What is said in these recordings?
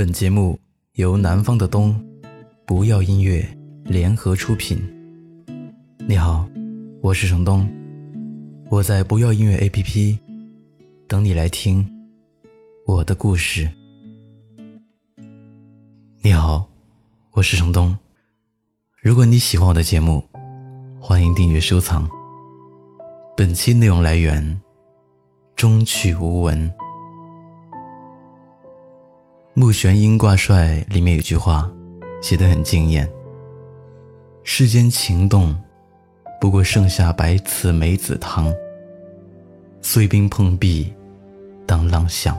本节目由南方的冬不要音乐联合出品。你好，我是程东，我在不要音乐 APP 等你来听我的故事。你好，我是程东。如果你喜欢我的节目，欢迎订阅收藏。本期内容来源中去无闻。木玄英挂帅里面有句话，写得很惊艳。世间情动，不过盛夏白瓷梅子汤。碎冰碰壁，当浪响。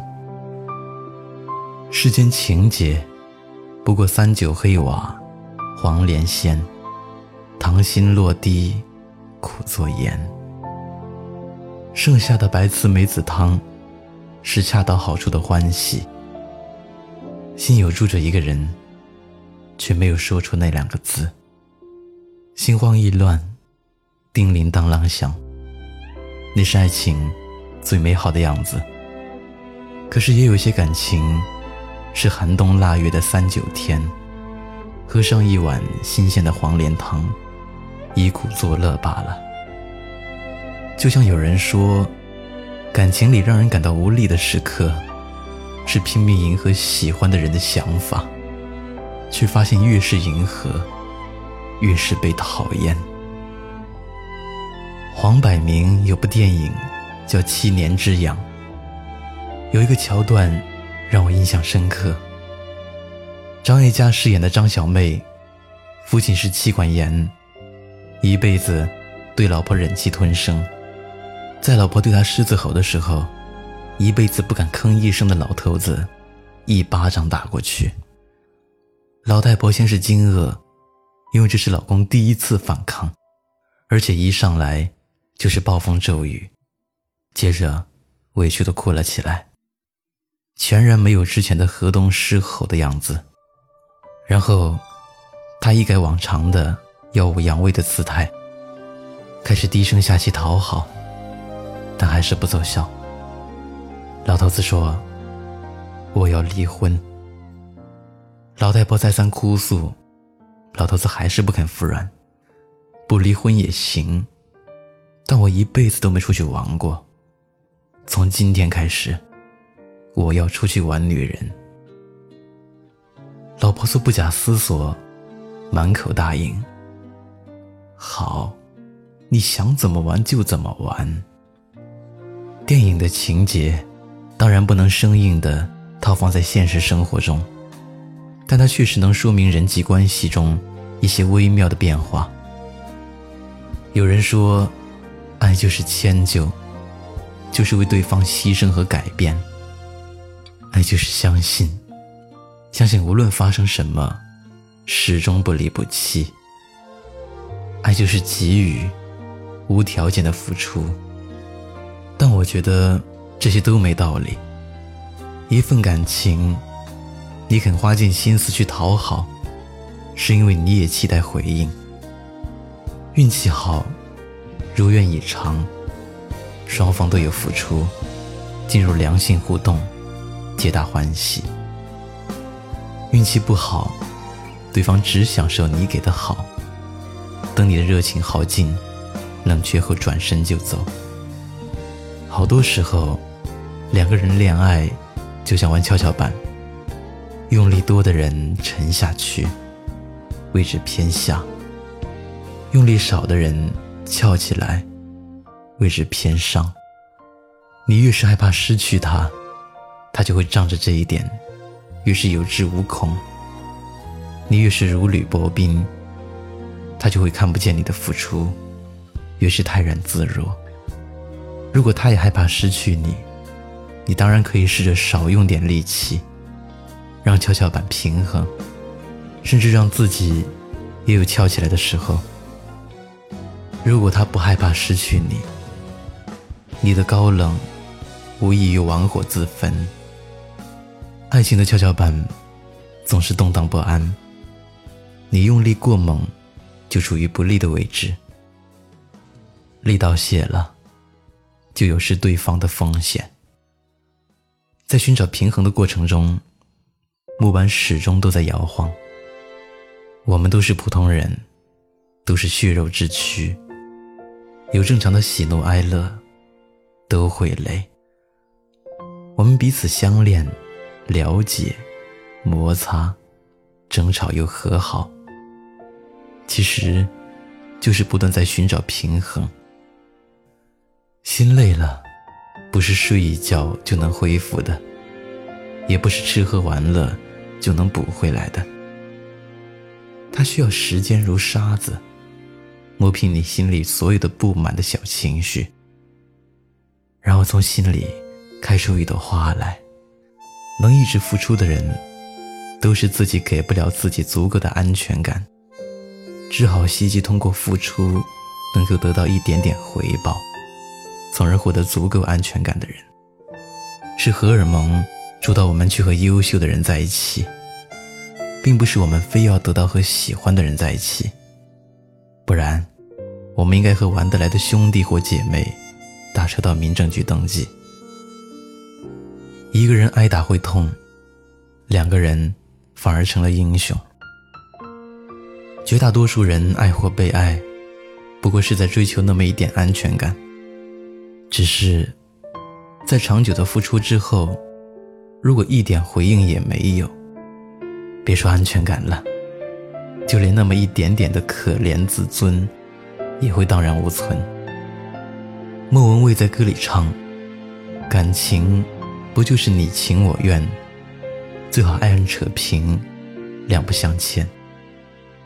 世间情节，不过三九黑瓦，黄连鲜。糖心落地，苦作盐。剩下的白瓷梅子汤，是恰到好处的欢喜。心有住着一个人，却没有说出那两个字。心慌意乱，叮铃当啷响。那是爱情最美好的样子。可是也有些感情，是寒冬腊月的三九天，喝上一碗新鲜的黄连汤，以苦作乐罢了。就像有人说，感情里让人感到无力的时刻。是拼命迎合喜欢的人的想法，却发现越是迎合，越是被讨厌。黄百鸣有部电影叫《七年之痒》，有一个桥段让我印象深刻。张艾嘉饰演的张小妹，父亲是妻管严，一辈子对老婆忍气吞声，在老婆对他狮子吼的时候。一辈子不敢吭一声的老头子，一巴掌打过去。老太婆先是惊愕，因为这是老公第一次反抗，而且一上来就是暴风骤雨，接着委屈的哭了起来，全然没有之前的河东狮吼的样子。然后，她一改往常的耀武扬威的姿态，开始低声下气讨好，但还是不奏效。老头子说：“我要离婚。”老太婆再三哭诉，老头子还是不肯服软。不离婚也行，但我一辈子都没出去玩过。从今天开始，我要出去玩女人。老婆子不假思索，满口答应。好，你想怎么玩就怎么玩。电影的情节。当然不能生硬的套放在现实生活中，但它确实能说明人际关系中一些微妙的变化。有人说，爱就是迁就，就是为对方牺牲和改变。爱就是相信，相信无论发生什么，始终不离不弃。爱就是给予，无条件的付出。但我觉得。这些都没道理。一份感情，你肯花尽心思去讨好，是因为你也期待回应。运气好，如愿以偿，双方都有付出，进入良性互动，皆大欢喜。运气不好，对方只享受你给的好，等你的热情耗尽，冷却后转身就走。好多时候。两个人恋爱，就像玩跷跷板，用力多的人沉下去，位置偏下；用力少的人翘起来，位置偏上。你越是害怕失去他，他就会仗着这一点，越是有恃无恐；你越是如履薄冰，他就会看不见你的付出，越是泰然自若。如果他也害怕失去你，你当然可以试着少用点力气，让跷跷板平衡，甚至让自己也有翘起来的时候。如果他不害怕失去你，你的高冷无异于玩火自焚。爱情的跷跷板总是动荡不安，你用力过猛，就处于不利的位置，力道泄了，就有失对方的风险。在寻找平衡的过程中，木板始终都在摇晃。我们都是普通人，都是血肉之躯，有正常的喜怒哀乐，都会累。我们彼此相恋、了解、摩擦、争吵又和好，其实就是不断在寻找平衡。心累了，不是睡一觉就能恢复的，也不是吃喝玩乐就能补回来的。它需要时间如沙子，磨平你心里所有的不满的小情绪，然后从心里。开出一朵花来，能一直付出的人，都是自己给不了自己足够的安全感，只好希冀通过付出，能够得到一点点回报，从而获得足够安全感的人，是荷尔蒙主导我们去和优秀的人在一起，并不是我们非要得到和喜欢的人在一起，不然，我们应该和玩得来的兄弟或姐妹，打车到民政局登记。一个人挨打会痛，两个人反而成了英雄。绝大多数人爱或被爱，不过是在追求那么一点安全感。只是，在长久的付出之后，如果一点回应也没有，别说安全感了，就连那么一点点的可怜自尊，也会荡然无存。莫文蔚在歌里唱：“感情。”不就是你情我愿，最好爱恨扯平，两不相欠。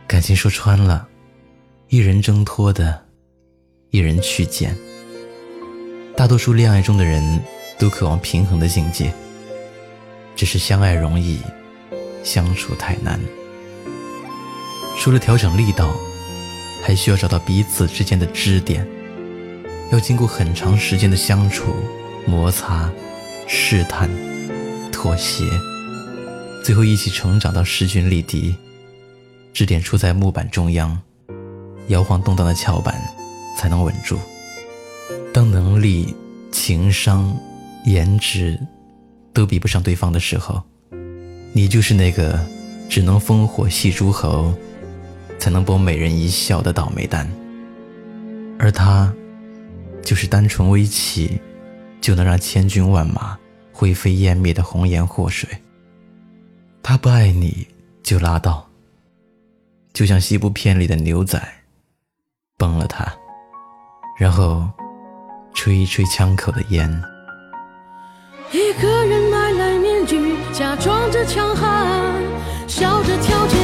感情说穿了，一人挣脱的，一人去捡。大多数恋爱中的人都渴望平衡的境界，只是相爱容易，相处太难。除了调整力道，还需要找到彼此之间的支点，要经过很长时间的相处摩擦。试探，妥协，最后一起成长到势均力敌。支点处在木板中央，摇晃动荡的桥板才能稳住。当能力、情商、颜值都比不上对方的时候，你就是那个只能烽火戏诸侯，才能博美人一笑的倒霉蛋。而他，就是单纯微气。就能让千军万马灰飞烟灭的红颜祸水。他不爱你就拉倒，就像西部片里的牛仔，崩了他，然后吹一吹枪口的烟。一个人买来面具，假装着强悍，笑着跳进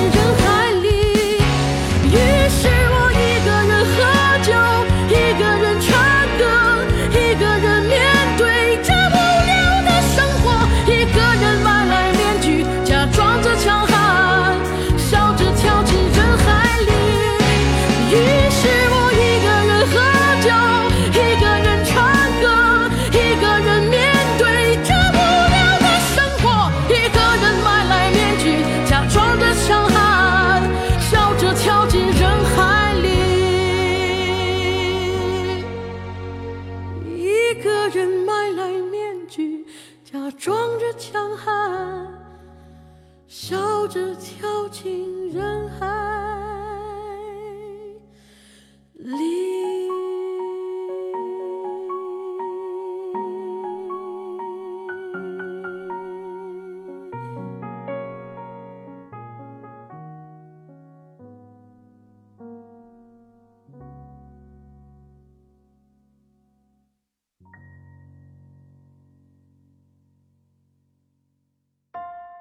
假装着强悍，笑着跳进人海里。